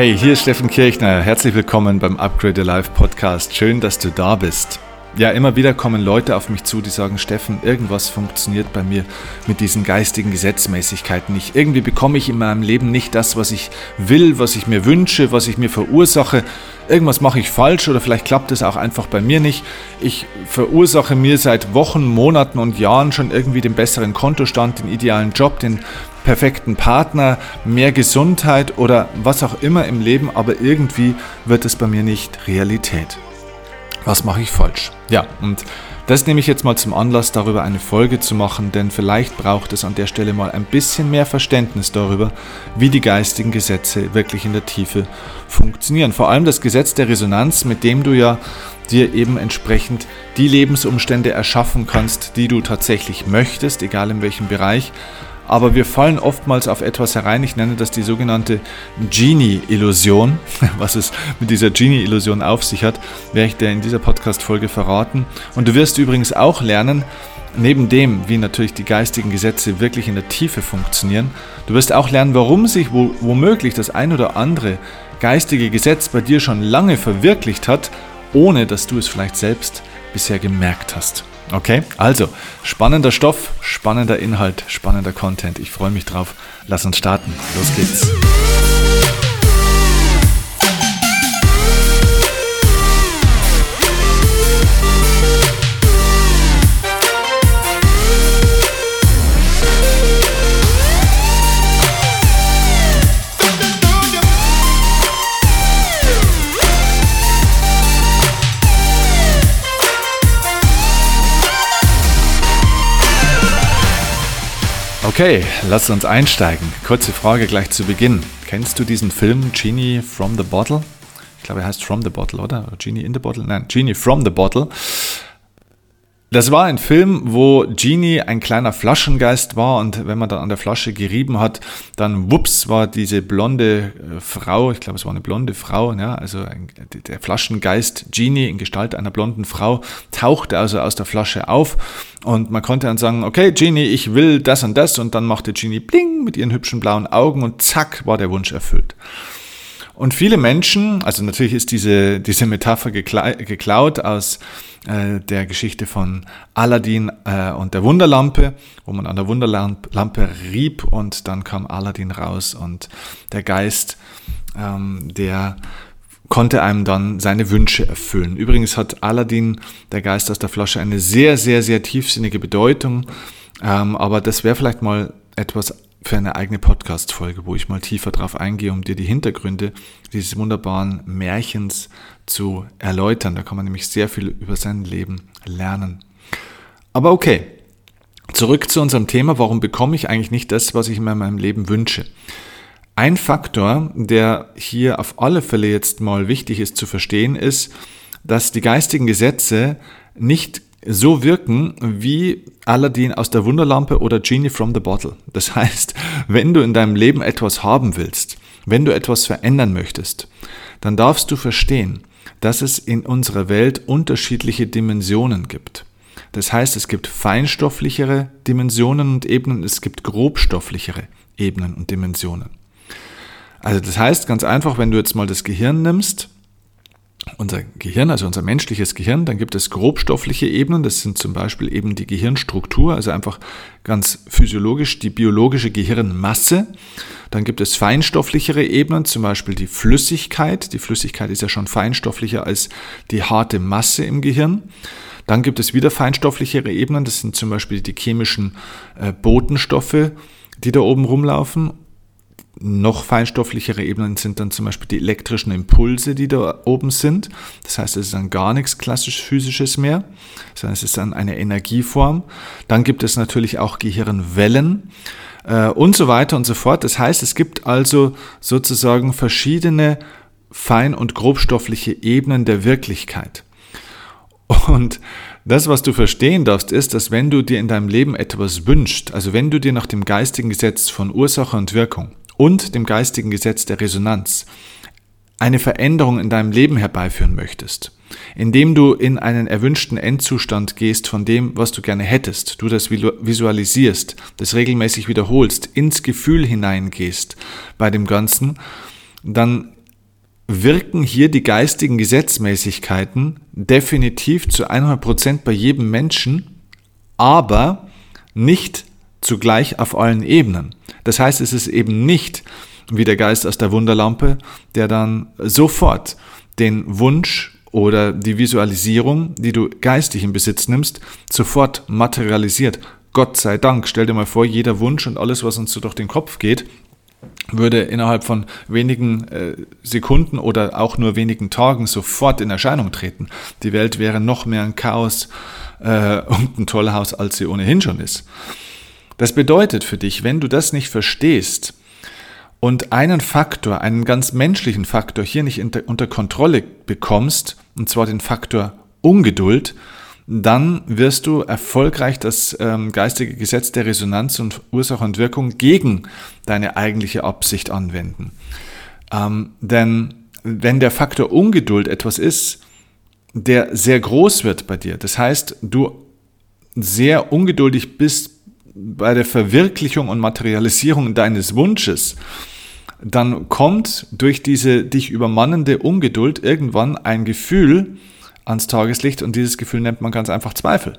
Hey, hier ist Steffen Kirchner. Herzlich willkommen beim Upgrade Life Podcast. Schön, dass du da bist. Ja, immer wieder kommen Leute auf mich zu, die sagen, Steffen, irgendwas funktioniert bei mir mit diesen geistigen Gesetzmäßigkeiten nicht. Irgendwie bekomme ich in meinem Leben nicht das, was ich will, was ich mir wünsche, was ich mir verursache. Irgendwas mache ich falsch oder vielleicht klappt es auch einfach bei mir nicht. Ich verursache mir seit Wochen, Monaten und Jahren schon irgendwie den besseren Kontostand, den idealen Job, den perfekten Partner, mehr Gesundheit oder was auch immer im Leben, aber irgendwie wird es bei mir nicht Realität. Was mache ich falsch? Ja, und das nehme ich jetzt mal zum Anlass, darüber eine Folge zu machen, denn vielleicht braucht es an der Stelle mal ein bisschen mehr Verständnis darüber, wie die geistigen Gesetze wirklich in der Tiefe funktionieren. Vor allem das Gesetz der Resonanz, mit dem du ja dir eben entsprechend die Lebensumstände erschaffen kannst, die du tatsächlich möchtest, egal in welchem Bereich aber wir fallen oftmals auf etwas herein. Ich nenne das die sogenannte Genie-Illusion. Was es mit dieser Genie-Illusion auf sich hat, werde ich dir in dieser Podcast-Folge verraten. Und du wirst übrigens auch lernen, neben dem, wie natürlich die geistigen Gesetze wirklich in der Tiefe funktionieren, du wirst auch lernen, warum sich womöglich das ein oder andere geistige Gesetz bei dir schon lange verwirklicht hat, ohne dass du es vielleicht selbst bisher gemerkt hast. Okay, also spannender Stoff, spannender Inhalt, spannender Content. Ich freue mich drauf. Lass uns starten. Los geht's. Okay, lass uns einsteigen. Kurze Frage gleich zu Beginn. Kennst du diesen Film Genie from the Bottle? Ich glaube, er heißt From the Bottle, oder? Genie in the Bottle? Nein, Genie from the Bottle. Das war ein Film, wo Genie ein kleiner Flaschengeist war und wenn man dann an der Flasche gerieben hat, dann wups war diese blonde äh, Frau, ich glaube es war eine blonde Frau, ja, also ein, der Flaschengeist Genie in Gestalt einer blonden Frau tauchte also aus der Flasche auf und man konnte dann sagen, okay Genie, ich will das und das und dann machte Genie bling mit ihren hübschen blauen Augen und zack war der Wunsch erfüllt. Und viele Menschen, also natürlich ist diese, diese Metapher geklaut aus äh, der Geschichte von Aladdin äh, und der Wunderlampe, wo man an der Wunderlampe rieb und dann kam Aladdin raus und der Geist, ähm, der konnte einem dann seine Wünsche erfüllen. Übrigens hat Aladdin, der Geist aus der Flasche, eine sehr, sehr, sehr tiefsinnige Bedeutung, ähm, aber das wäre vielleicht mal etwas für eine eigene Podcast-Folge, wo ich mal tiefer drauf eingehe, um dir die Hintergründe dieses wunderbaren Märchens zu erläutern. Da kann man nämlich sehr viel über sein Leben lernen. Aber okay, zurück zu unserem Thema. Warum bekomme ich eigentlich nicht das, was ich mir in meinem Leben wünsche? Ein Faktor, der hier auf alle Fälle jetzt mal wichtig ist zu verstehen, ist, dass die geistigen Gesetze nicht so wirken wie Aladdin aus der Wunderlampe oder Genie from the Bottle. Das heißt, wenn du in deinem Leben etwas haben willst, wenn du etwas verändern möchtest, dann darfst du verstehen, dass es in unserer Welt unterschiedliche Dimensionen gibt. Das heißt, es gibt feinstofflichere Dimensionen und Ebenen, es gibt grobstofflichere Ebenen und Dimensionen. Also das heißt ganz einfach, wenn du jetzt mal das Gehirn nimmst, unser Gehirn, also unser menschliches Gehirn, dann gibt es grobstoffliche Ebenen, das sind zum Beispiel eben die Gehirnstruktur, also einfach ganz physiologisch die biologische Gehirnmasse. Dann gibt es feinstofflichere Ebenen, zum Beispiel die Flüssigkeit. Die Flüssigkeit ist ja schon feinstofflicher als die harte Masse im Gehirn. Dann gibt es wieder feinstofflichere Ebenen, das sind zum Beispiel die chemischen äh, Botenstoffe, die da oben rumlaufen noch feinstofflichere Ebenen sind dann zum Beispiel die elektrischen Impulse, die da oben sind. Das heißt, es ist dann gar nichts klassisch physisches mehr, sondern es ist dann eine Energieform. Dann gibt es natürlich auch Gehirnwellen äh, und so weiter und so fort. Das heißt, es gibt also sozusagen verschiedene fein- und grobstoffliche Ebenen der Wirklichkeit. Und das, was du verstehen darfst, ist, dass wenn du dir in deinem Leben etwas wünschst, also wenn du dir nach dem geistigen Gesetz von Ursache und Wirkung und dem geistigen Gesetz der Resonanz eine Veränderung in deinem Leben herbeiführen möchtest, indem du in einen erwünschten Endzustand gehst von dem, was du gerne hättest, du das visualisierst, das regelmäßig wiederholst, ins Gefühl hineingehst bei dem Ganzen, dann wirken hier die geistigen Gesetzmäßigkeiten definitiv zu 100 Prozent bei jedem Menschen, aber nicht zugleich auf allen Ebenen. Das heißt, es ist eben nicht wie der Geist aus der Wunderlampe, der dann sofort den Wunsch oder die Visualisierung, die du geistig in Besitz nimmst, sofort materialisiert. Gott sei Dank, stell dir mal vor, jeder Wunsch und alles, was uns so durch den Kopf geht, würde innerhalb von wenigen äh, Sekunden oder auch nur wenigen Tagen sofort in Erscheinung treten. Die Welt wäre noch mehr ein Chaos äh, und ein Tollhaus, als sie ohnehin schon ist. Das bedeutet für dich, wenn du das nicht verstehst und einen Faktor, einen ganz menschlichen Faktor hier nicht unter, Kontrolle bekommst, und zwar den Faktor Ungeduld, dann wirst du erfolgreich das ähm, geistige Gesetz der Resonanz und Ursache und Wirkung gegen deine eigentliche Absicht anwenden. Ähm, denn wenn der Faktor Ungeduld etwas ist, der sehr groß wird bei dir, das heißt, du sehr ungeduldig bist bei der Verwirklichung und Materialisierung deines Wunsches, dann kommt durch diese dich übermannende Ungeduld irgendwann ein Gefühl, ans Tageslicht und dieses Gefühl nennt man ganz einfach Zweifel.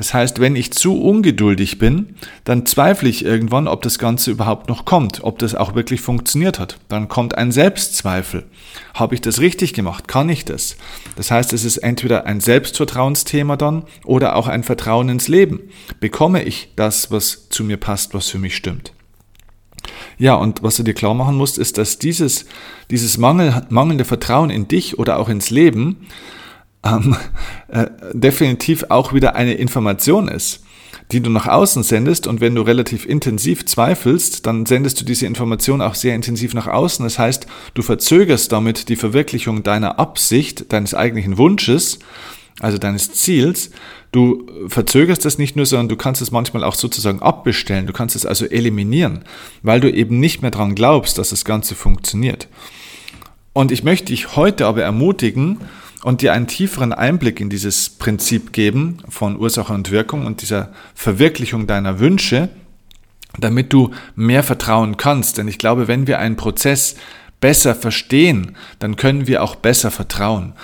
Das heißt, wenn ich zu ungeduldig bin, dann zweifle ich irgendwann, ob das Ganze überhaupt noch kommt, ob das auch wirklich funktioniert hat. Dann kommt ein Selbstzweifel. Habe ich das richtig gemacht? Kann ich das? Das heißt, es ist entweder ein Selbstvertrauensthema dann oder auch ein Vertrauen ins Leben. Bekomme ich das, was zu mir passt, was für mich stimmt? Ja, und was du dir klar machen musst, ist, dass dieses, dieses Mangel, mangelnde Vertrauen in dich oder auch ins Leben ähm, äh, definitiv auch wieder eine Information ist, die du nach außen sendest. Und wenn du relativ intensiv zweifelst, dann sendest du diese Information auch sehr intensiv nach außen. Das heißt, du verzögerst damit die Verwirklichung deiner Absicht, deines eigentlichen Wunsches, also deines Ziels. Du verzögerst das nicht nur, sondern du kannst es manchmal auch sozusagen abbestellen. Du kannst es also eliminieren, weil du eben nicht mehr daran glaubst, dass das Ganze funktioniert. Und ich möchte dich heute aber ermutigen, und dir einen tieferen Einblick in dieses Prinzip geben von Ursache und Wirkung und dieser Verwirklichung deiner Wünsche, damit du mehr vertrauen kannst. Denn ich glaube, wenn wir einen Prozess besser verstehen, dann können wir auch besser vertrauen.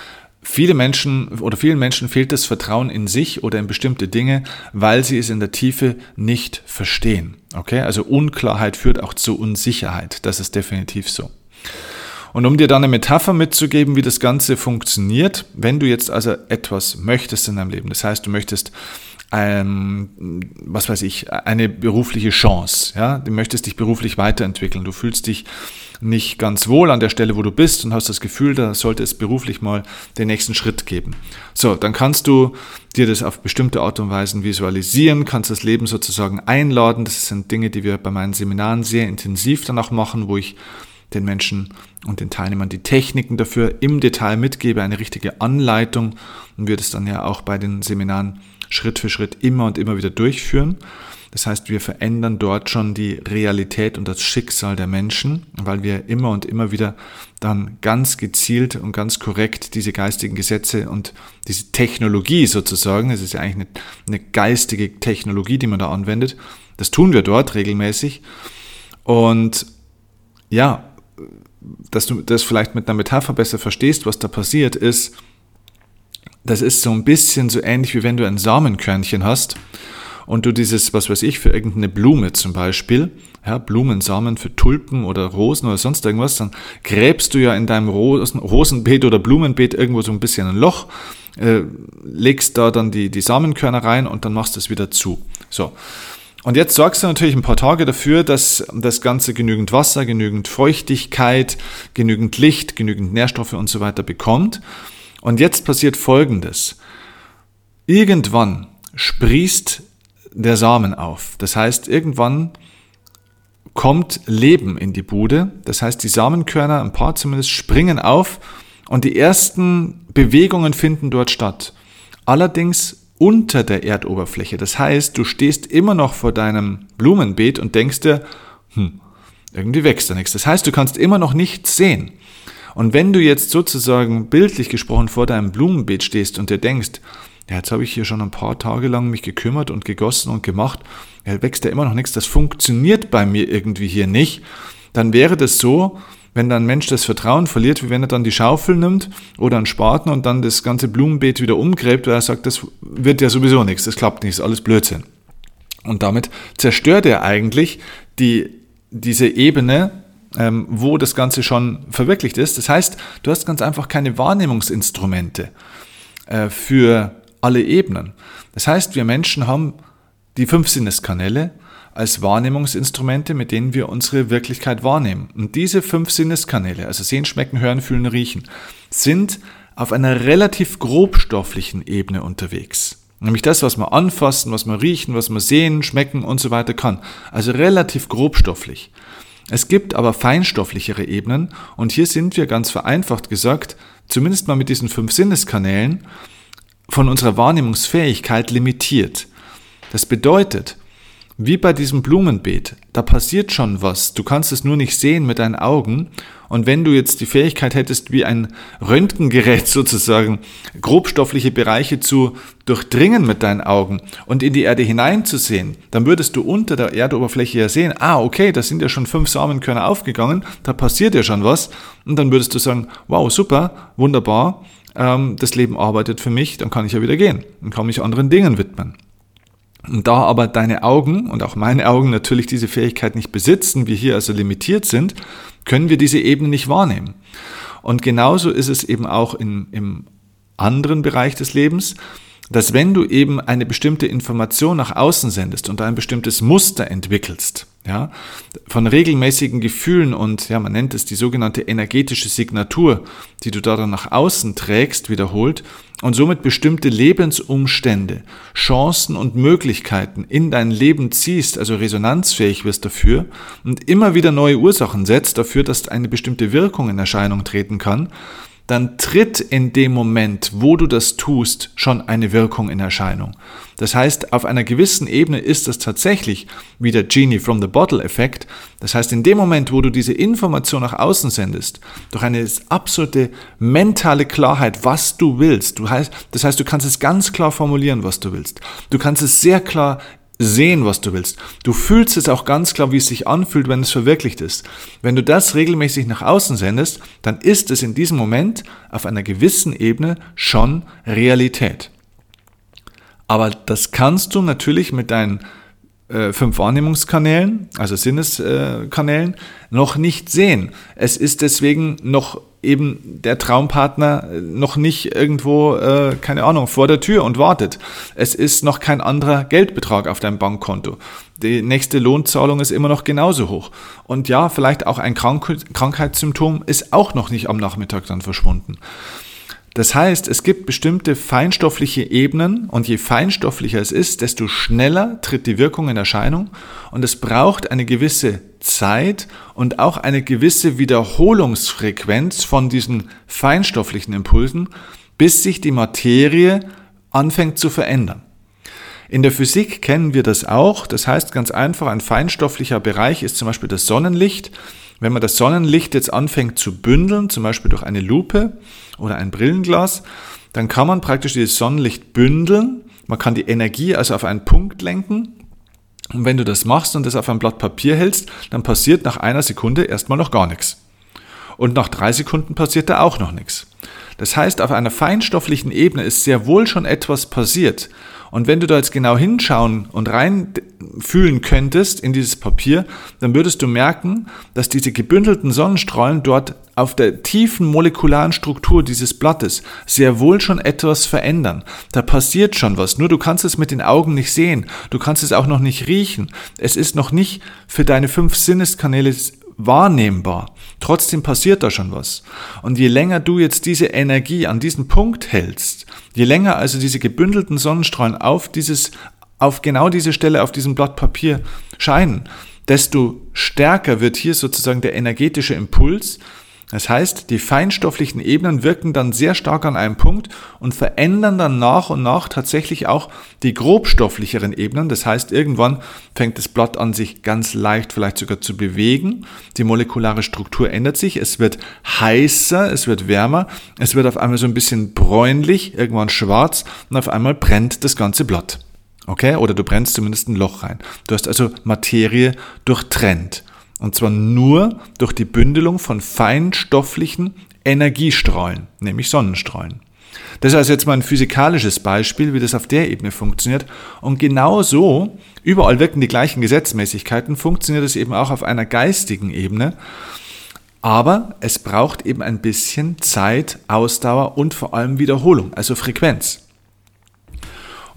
Viele Menschen oder vielen Menschen fehlt das Vertrauen in sich oder in bestimmte Dinge, weil sie es in der Tiefe nicht verstehen. Okay? Also Unklarheit führt auch zu Unsicherheit. Das ist definitiv so. Und um dir dann eine Metapher mitzugeben, wie das Ganze funktioniert, wenn du jetzt also etwas möchtest in deinem Leben, das heißt, du möchtest ähm, was weiß ich, eine berufliche Chance, ja, du möchtest dich beruflich weiterentwickeln, du fühlst dich nicht ganz wohl an der Stelle, wo du bist und hast das Gefühl, da sollte es beruflich mal den nächsten Schritt geben. So, dann kannst du dir das auf bestimmte Art und Weise visualisieren, kannst das Leben sozusagen einladen. Das sind Dinge, die wir bei meinen Seminaren sehr intensiv dann auch machen, wo ich den Menschen und den Teilnehmern die Techniken dafür im Detail mitgebe, eine richtige Anleitung und wir das dann ja auch bei den Seminaren Schritt für Schritt immer und immer wieder durchführen. Das heißt, wir verändern dort schon die Realität und das Schicksal der Menschen, weil wir immer und immer wieder dann ganz gezielt und ganz korrekt diese geistigen Gesetze und diese Technologie sozusagen, es ist ja eigentlich eine, eine geistige Technologie, die man da anwendet, das tun wir dort regelmäßig. Und ja, dass du das vielleicht mit einer Metapher besser verstehst, was da passiert ist, das ist so ein bisschen so ähnlich wie wenn du ein Samenkörnchen hast und du dieses, was weiß ich, für irgendeine Blume zum Beispiel, ja, Blumensamen für Tulpen oder Rosen oder sonst irgendwas, dann gräbst du ja in deinem Rosen, Rosenbeet oder Blumenbeet irgendwo so ein bisschen ein Loch, äh, legst da dann die, die Samenkörner rein und dann machst du es wieder zu. So. Und jetzt sorgst du natürlich ein paar Tage dafür, dass das Ganze genügend Wasser, genügend Feuchtigkeit, genügend Licht, genügend Nährstoffe und so weiter bekommt. Und jetzt passiert Folgendes. Irgendwann sprießt der Samen auf. Das heißt, irgendwann kommt Leben in die Bude. Das heißt, die Samenkörner, ein paar zumindest, springen auf und die ersten Bewegungen finden dort statt. Allerdings unter der Erdoberfläche. Das heißt, du stehst immer noch vor deinem Blumenbeet und denkst dir, hm, irgendwie wächst da nichts. Das heißt, du kannst immer noch nichts sehen. Und wenn du jetzt sozusagen bildlich gesprochen vor deinem Blumenbeet stehst und dir denkst, ja, jetzt habe ich hier schon ein paar Tage lang mich gekümmert und gegossen und gemacht, ja, wächst ja immer noch nichts, das funktioniert bei mir irgendwie hier nicht, dann wäre das so, wenn dann ein Mensch das Vertrauen verliert, wie wenn er dann die Schaufel nimmt oder einen Spaten und dann das ganze Blumenbeet wieder umgräbt, weil er sagt, das wird ja sowieso nichts, das klappt nicht, ist alles Blödsinn. Und damit zerstört er eigentlich die, diese Ebene, ähm, wo das Ganze schon verwirklicht ist. Das heißt, du hast ganz einfach keine Wahrnehmungsinstrumente äh, für alle Ebenen. Das heißt, wir Menschen haben die fünf Sinneskanäle, als Wahrnehmungsinstrumente, mit denen wir unsere Wirklichkeit wahrnehmen. Und diese fünf Sinneskanäle, also sehen, schmecken, hören, fühlen, riechen, sind auf einer relativ grobstofflichen Ebene unterwegs. Nämlich das, was man anfassen, was man riechen, was man sehen, schmecken und so weiter kann. Also relativ grobstofflich. Es gibt aber feinstofflichere Ebenen und hier sind wir ganz vereinfacht gesagt, zumindest mal mit diesen fünf Sinneskanälen, von unserer Wahrnehmungsfähigkeit limitiert. Das bedeutet, wie bei diesem Blumenbeet, da passiert schon was. Du kannst es nur nicht sehen mit deinen Augen. Und wenn du jetzt die Fähigkeit hättest, wie ein Röntgengerät sozusagen, grobstoffliche Bereiche zu durchdringen mit deinen Augen und in die Erde hineinzusehen, dann würdest du unter der Erdoberfläche ja sehen, ah, okay, da sind ja schon fünf Samenkörner aufgegangen, da passiert ja schon was. Und dann würdest du sagen, wow, super, wunderbar, ähm, das Leben arbeitet für mich, dann kann ich ja wieder gehen und kann mich anderen Dingen widmen. Und da aber deine Augen und auch meine Augen natürlich diese Fähigkeit nicht besitzen, wir hier also limitiert sind, können wir diese Ebene nicht wahrnehmen. Und genauso ist es eben auch in, im anderen Bereich des Lebens dass wenn du eben eine bestimmte Information nach außen sendest und ein bestimmtes Muster entwickelst, ja, von regelmäßigen Gefühlen und, ja, man nennt es die sogenannte energetische Signatur, die du da dann nach außen trägst, wiederholt und somit bestimmte Lebensumstände, Chancen und Möglichkeiten in dein Leben ziehst, also resonanzfähig wirst dafür und immer wieder neue Ursachen setzt dafür, dass eine bestimmte Wirkung in Erscheinung treten kann, dann tritt in dem Moment, wo du das tust, schon eine Wirkung in Erscheinung. Das heißt, auf einer gewissen Ebene ist das tatsächlich wie der Genie from the Bottle Effekt. Das heißt, in dem Moment, wo du diese Information nach außen sendest, durch eine absolute mentale Klarheit, was du willst, du heißt, das heißt, du kannst es ganz klar formulieren, was du willst. Du kannst es sehr klar sehen, was du willst. Du fühlst es auch ganz klar, wie es sich anfühlt, wenn es verwirklicht ist. Wenn du das regelmäßig nach außen sendest, dann ist es in diesem Moment auf einer gewissen Ebene schon Realität. Aber das kannst du natürlich mit deinen äh, fünf Wahrnehmungskanälen, also Sinneskanälen, noch nicht sehen. Es ist deswegen noch eben der Traumpartner noch nicht irgendwo, äh, keine Ahnung, vor der Tür und wartet. Es ist noch kein anderer Geldbetrag auf deinem Bankkonto. Die nächste Lohnzahlung ist immer noch genauso hoch. Und ja, vielleicht auch ein Krank Krankheitssymptom ist auch noch nicht am Nachmittag dann verschwunden. Das heißt, es gibt bestimmte feinstoffliche Ebenen und je feinstofflicher es ist, desto schneller tritt die Wirkung in Erscheinung und es braucht eine gewisse Zeit und auch eine gewisse Wiederholungsfrequenz von diesen feinstofflichen Impulsen, bis sich die Materie anfängt zu verändern. In der Physik kennen wir das auch. Das heißt ganz einfach, ein feinstofflicher Bereich ist zum Beispiel das Sonnenlicht. Wenn man das Sonnenlicht jetzt anfängt zu bündeln, zum Beispiel durch eine Lupe oder ein Brillenglas, dann kann man praktisch dieses Sonnenlicht bündeln. Man kann die Energie also auf einen Punkt lenken. Und wenn du das machst und das auf ein Blatt Papier hältst, dann passiert nach einer Sekunde erstmal noch gar nichts. Und nach drei Sekunden passiert da auch noch nichts. Das heißt, auf einer feinstofflichen Ebene ist sehr wohl schon etwas passiert. Und wenn du da jetzt genau hinschauen und reinfühlen könntest in dieses Papier, dann würdest du merken, dass diese gebündelten Sonnenstrahlen dort auf der tiefen molekularen Struktur dieses Blattes sehr wohl schon etwas verändern. Da passiert schon was, nur du kannst es mit den Augen nicht sehen, du kannst es auch noch nicht riechen. Es ist noch nicht für deine fünf Sinneskanäle wahrnehmbar. Trotzdem passiert da schon was. Und je länger du jetzt diese Energie an diesen Punkt hältst, je länger also diese gebündelten Sonnenstrahlen auf dieses, auf genau diese Stelle auf diesem Blatt Papier scheinen, desto stärker wird hier sozusagen der energetische Impuls, das heißt, die feinstofflichen Ebenen wirken dann sehr stark an einem Punkt und verändern dann nach und nach tatsächlich auch die grobstofflicheren Ebenen. Das heißt, irgendwann fängt das Blatt an, sich ganz leicht vielleicht sogar zu bewegen. Die molekulare Struktur ändert sich. Es wird heißer, es wird wärmer, es wird auf einmal so ein bisschen bräunlich, irgendwann schwarz und auf einmal brennt das ganze Blatt. Okay? Oder du brennst zumindest ein Loch rein. Du hast also Materie durchtrennt. Und zwar nur durch die Bündelung von feinstofflichen Energiestrahlen, nämlich Sonnenstrahlen. Das ist also jetzt mal ein physikalisches Beispiel, wie das auf der Ebene funktioniert. Und genau so, überall wirken die gleichen Gesetzmäßigkeiten, funktioniert es eben auch auf einer geistigen Ebene. Aber es braucht eben ein bisschen Zeit, Ausdauer und vor allem Wiederholung, also Frequenz.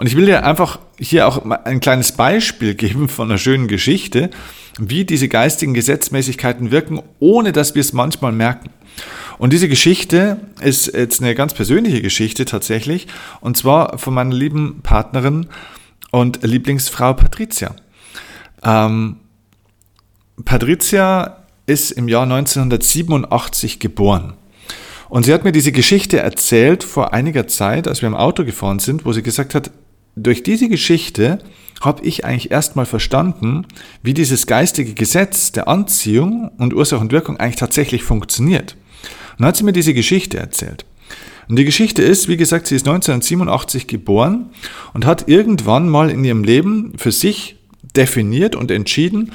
Und ich will dir einfach hier auch ein kleines Beispiel geben von einer schönen Geschichte, wie diese geistigen Gesetzmäßigkeiten wirken, ohne dass wir es manchmal merken. Und diese Geschichte ist jetzt eine ganz persönliche Geschichte tatsächlich, und zwar von meiner lieben Partnerin und Lieblingsfrau Patricia. Ähm, Patricia ist im Jahr 1987 geboren. Und sie hat mir diese Geschichte erzählt vor einiger Zeit, als wir im Auto gefahren sind, wo sie gesagt hat, durch diese Geschichte habe ich eigentlich erstmal verstanden, wie dieses geistige Gesetz der Anziehung und Ursache und Wirkung eigentlich tatsächlich funktioniert. Und dann hat sie mir diese Geschichte erzählt. Und die Geschichte ist, wie gesagt, sie ist 1987 geboren und hat irgendwann mal in ihrem Leben für sich definiert und entschieden,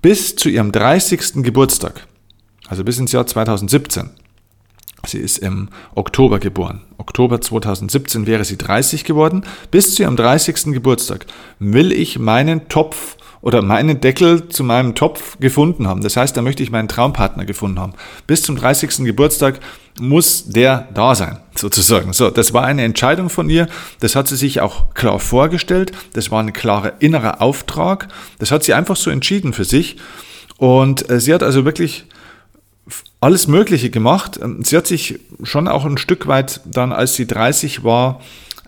bis zu ihrem 30. Geburtstag, also bis ins Jahr 2017, Sie ist im Oktober geboren. Oktober 2017 wäre sie 30 geworden. Bis zu ihrem 30. Geburtstag will ich meinen Topf oder meinen Deckel zu meinem Topf gefunden haben. Das heißt, da möchte ich meinen Traumpartner gefunden haben. Bis zum 30. Geburtstag muss der da sein, sozusagen. So, das war eine Entscheidung von ihr. Das hat sie sich auch klar vorgestellt. Das war ein klarer innerer Auftrag. Das hat sie einfach so entschieden für sich. Und äh, sie hat also wirklich alles Mögliche gemacht. Ähm, sie hat sich schon auch ein Stück weit dann, als sie 30 war,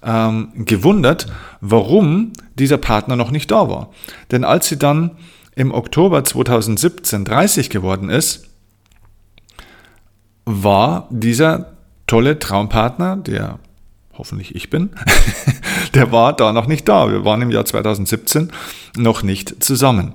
ähm, gewundert, warum dieser Partner noch nicht da war. Denn als sie dann im Oktober 2017 30 geworden ist, war dieser tolle Traumpartner, der hoffentlich ich bin, der war da noch nicht da. Wir waren im Jahr 2017 noch nicht zusammen.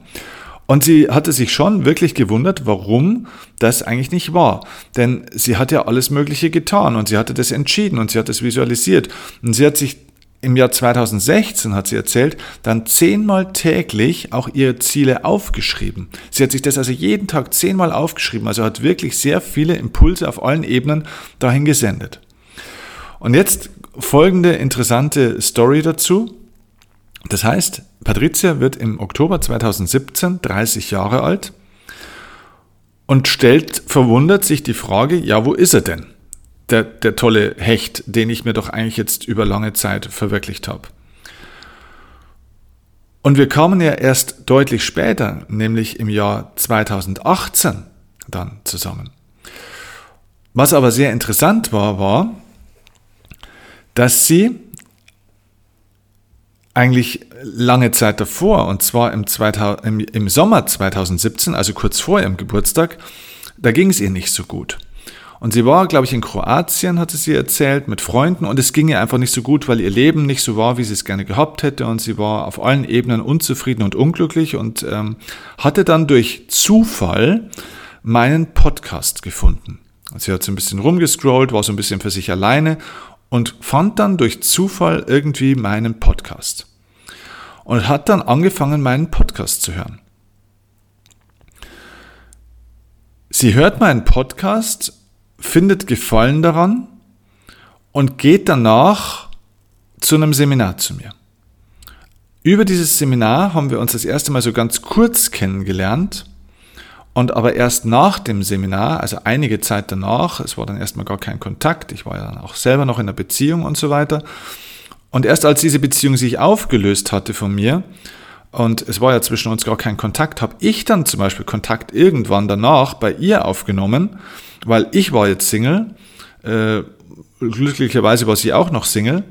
Und sie hatte sich schon wirklich gewundert, warum das eigentlich nicht war. Denn sie hat ja alles Mögliche getan und sie hatte das entschieden und sie hat das visualisiert. Und sie hat sich im Jahr 2016, hat sie erzählt, dann zehnmal täglich auch ihre Ziele aufgeschrieben. Sie hat sich das also jeden Tag zehnmal aufgeschrieben, also hat wirklich sehr viele Impulse auf allen Ebenen dahin gesendet. Und jetzt folgende interessante Story dazu. Das heißt, Patricia wird im Oktober 2017 30 Jahre alt und stellt verwundert sich die Frage, ja, wo ist er denn? Der, der tolle Hecht, den ich mir doch eigentlich jetzt über lange Zeit verwirklicht habe. Und wir kamen ja erst deutlich später, nämlich im Jahr 2018 dann zusammen. Was aber sehr interessant war, war, dass sie eigentlich lange Zeit davor, und zwar im, 2000, im, im Sommer 2017, also kurz vor ihrem Geburtstag, da ging es ihr nicht so gut. Und sie war, glaube ich, in Kroatien, hatte sie erzählt, mit Freunden und es ging ihr einfach nicht so gut, weil ihr Leben nicht so war, wie sie es gerne gehabt hätte und sie war auf allen Ebenen unzufrieden und unglücklich und ähm, hatte dann durch Zufall meinen Podcast gefunden. Sie hat so ein bisschen rumgescrollt, war so ein bisschen für sich alleine und fand dann durch Zufall irgendwie meinen Podcast. Und hat dann angefangen, meinen Podcast zu hören. Sie hört meinen Podcast, findet Gefallen daran und geht danach zu einem Seminar zu mir. Über dieses Seminar haben wir uns das erste Mal so ganz kurz kennengelernt und aber erst nach dem Seminar, also einige Zeit danach, es war dann erstmal gar kein Kontakt, ich war ja dann auch selber noch in einer Beziehung und so weiter. Und erst als diese Beziehung sich aufgelöst hatte von mir, und es war ja zwischen uns gar kein Kontakt, habe ich dann zum Beispiel Kontakt irgendwann danach bei ihr aufgenommen, weil ich war jetzt Single, äh, glücklicherweise war sie auch noch Single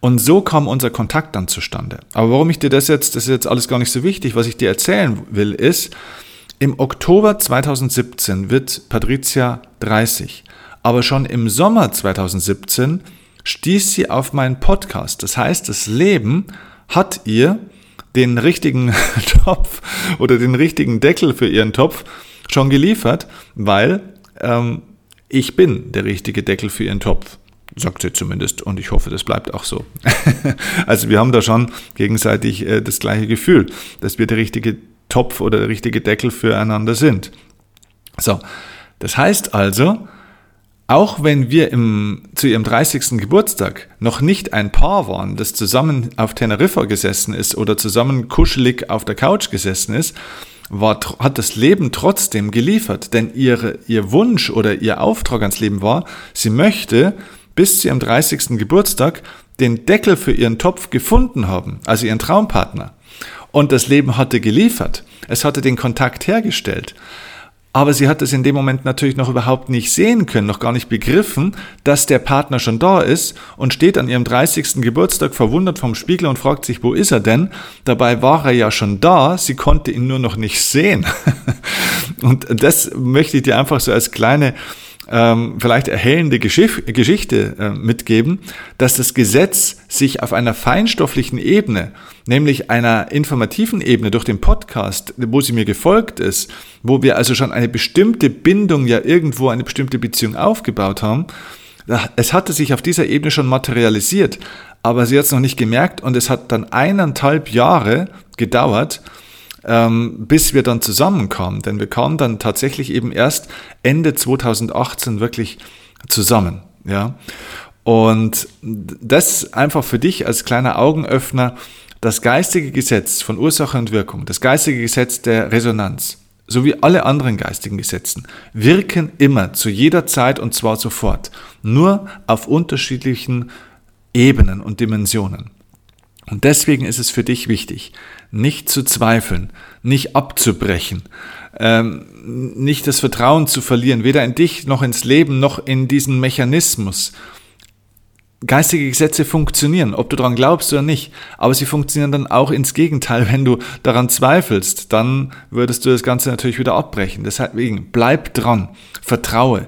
und so kam unser Kontakt dann zustande. Aber warum ich dir das jetzt, das ist jetzt alles gar nicht so wichtig, was ich dir erzählen will, ist, im Oktober 2017 wird Patricia 30, aber schon im Sommer 2017 stieß sie auf meinen Podcast. Das heißt, das Leben hat ihr den richtigen Topf oder den richtigen Deckel für ihren Topf schon geliefert, weil ähm, ich bin der richtige Deckel für ihren Topf sagt sie zumindest und ich hoffe, das bleibt auch so. also wir haben da schon gegenseitig äh, das gleiche Gefühl, dass wir der richtige Topf oder der richtige Deckel füreinander sind. So, das heißt also, auch wenn wir im, zu ihrem 30. Geburtstag noch nicht ein Paar waren, das zusammen auf Teneriffa gesessen ist oder zusammen kuschelig auf der Couch gesessen ist, war, hat das Leben trotzdem geliefert. Denn ihre, ihr Wunsch oder ihr Auftrag ans Leben war, sie möchte bis zu ihrem 30. Geburtstag den Deckel für ihren Topf gefunden haben, also ihren Traumpartner. Und das Leben hatte geliefert. Es hatte den Kontakt hergestellt. Aber sie hat es in dem Moment natürlich noch überhaupt nicht sehen können, noch gar nicht begriffen, dass der Partner schon da ist und steht an ihrem 30. Geburtstag verwundert vom Spiegel und fragt sich, wo ist er denn? Dabei war er ja schon da, sie konnte ihn nur noch nicht sehen. und das möchte ich dir einfach so als kleine ähm, vielleicht erhellende Geschiff Geschichte äh, mitgeben, dass das Gesetz sich auf einer feinstofflichen Ebene, nämlich einer informativen Ebene durch den Podcast, wo sie mir gefolgt ist, wo wir also schon eine bestimmte Bindung ja irgendwo, eine bestimmte Beziehung aufgebaut haben, es hatte sich auf dieser Ebene schon materialisiert, aber sie hat es noch nicht gemerkt und es hat dann eineinhalb Jahre gedauert, ähm, bis wir dann zusammenkamen. Denn wir kamen dann tatsächlich eben erst Ende 2018 wirklich zusammen. Ja. Und das einfach für dich als kleiner Augenöffner, das geistige Gesetz von Ursache und Wirkung, das geistige Gesetz der Resonanz, sowie alle anderen geistigen Gesetzen, wirken immer zu jeder Zeit und zwar sofort, nur auf unterschiedlichen Ebenen und Dimensionen. Und deswegen ist es für dich wichtig, nicht zu zweifeln, nicht abzubrechen, ähm, nicht das Vertrauen zu verlieren, weder in dich noch ins Leben noch in diesen Mechanismus. Geistige Gesetze funktionieren, ob du daran glaubst oder nicht, aber sie funktionieren dann auch ins Gegenteil. Wenn du daran zweifelst, dann würdest du das Ganze natürlich wieder abbrechen. Deswegen bleib dran, vertraue,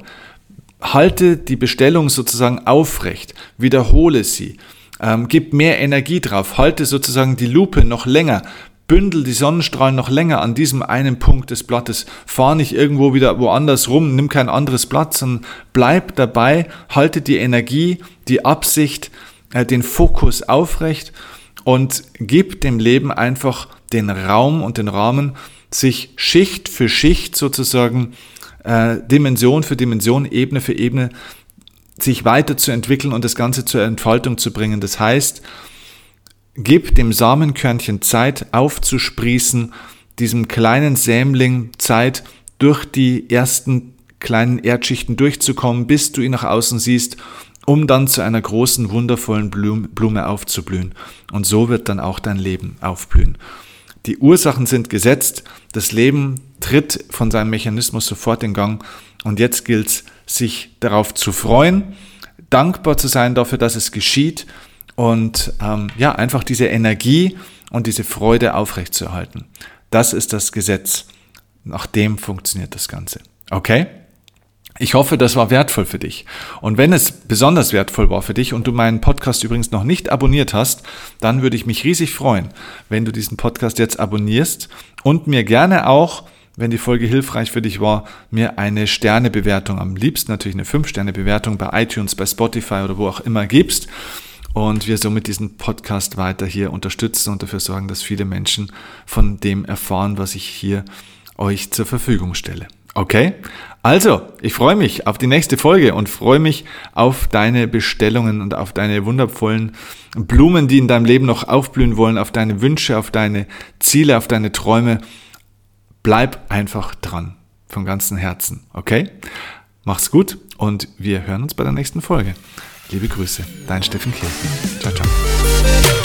halte die Bestellung sozusagen aufrecht, wiederhole sie ähm, gib mehr Energie drauf, halte sozusagen die Lupe noch länger, bündel die Sonnenstrahlen noch länger an diesem einen Punkt des Blattes. Fahr nicht irgendwo wieder woanders rum, nimm kein anderes Blatt, sondern bleib dabei, halte die Energie, die Absicht, äh, den Fokus aufrecht und gib dem Leben einfach den Raum und den Rahmen, sich Schicht für Schicht sozusagen, äh, Dimension für Dimension, Ebene für Ebene sich weiterzuentwickeln und das Ganze zur Entfaltung zu bringen. Das heißt, gib dem Samenkörnchen Zeit aufzusprießen, diesem kleinen Sämling Zeit durch die ersten kleinen Erdschichten durchzukommen, bis du ihn nach außen siehst, um dann zu einer großen, wundervollen Blume aufzublühen. Und so wird dann auch dein Leben aufblühen. Die Ursachen sind gesetzt, das Leben tritt von seinem Mechanismus sofort in Gang und jetzt gilt es, sich darauf zu freuen, dankbar zu sein dafür, dass es geschieht und ähm, ja, einfach diese Energie und diese Freude aufrechtzuerhalten. Das ist das Gesetz. Nach dem funktioniert das Ganze. Okay? Ich hoffe, das war wertvoll für dich. Und wenn es besonders wertvoll war für dich und du meinen Podcast übrigens noch nicht abonniert hast, dann würde ich mich riesig freuen, wenn du diesen Podcast jetzt abonnierst und mir gerne auch wenn die Folge hilfreich für dich war, mir eine Sternebewertung, am liebsten natürlich eine 5-Sterne-Bewertung bei iTunes, bei Spotify oder wo auch immer gibst und wir somit diesen Podcast weiter hier unterstützen und dafür sorgen, dass viele Menschen von dem erfahren, was ich hier euch zur Verfügung stelle. Okay? Also, ich freue mich auf die nächste Folge und freue mich auf deine Bestellungen und auf deine wundervollen Blumen, die in deinem Leben noch aufblühen wollen, auf deine Wünsche, auf deine Ziele, auf deine Träume bleib einfach dran. Von ganzem Herzen. Okay? Mach's gut und wir hören uns bei der nächsten Folge. Liebe Grüße, dein Steffen Kirchen. Ciao, ciao.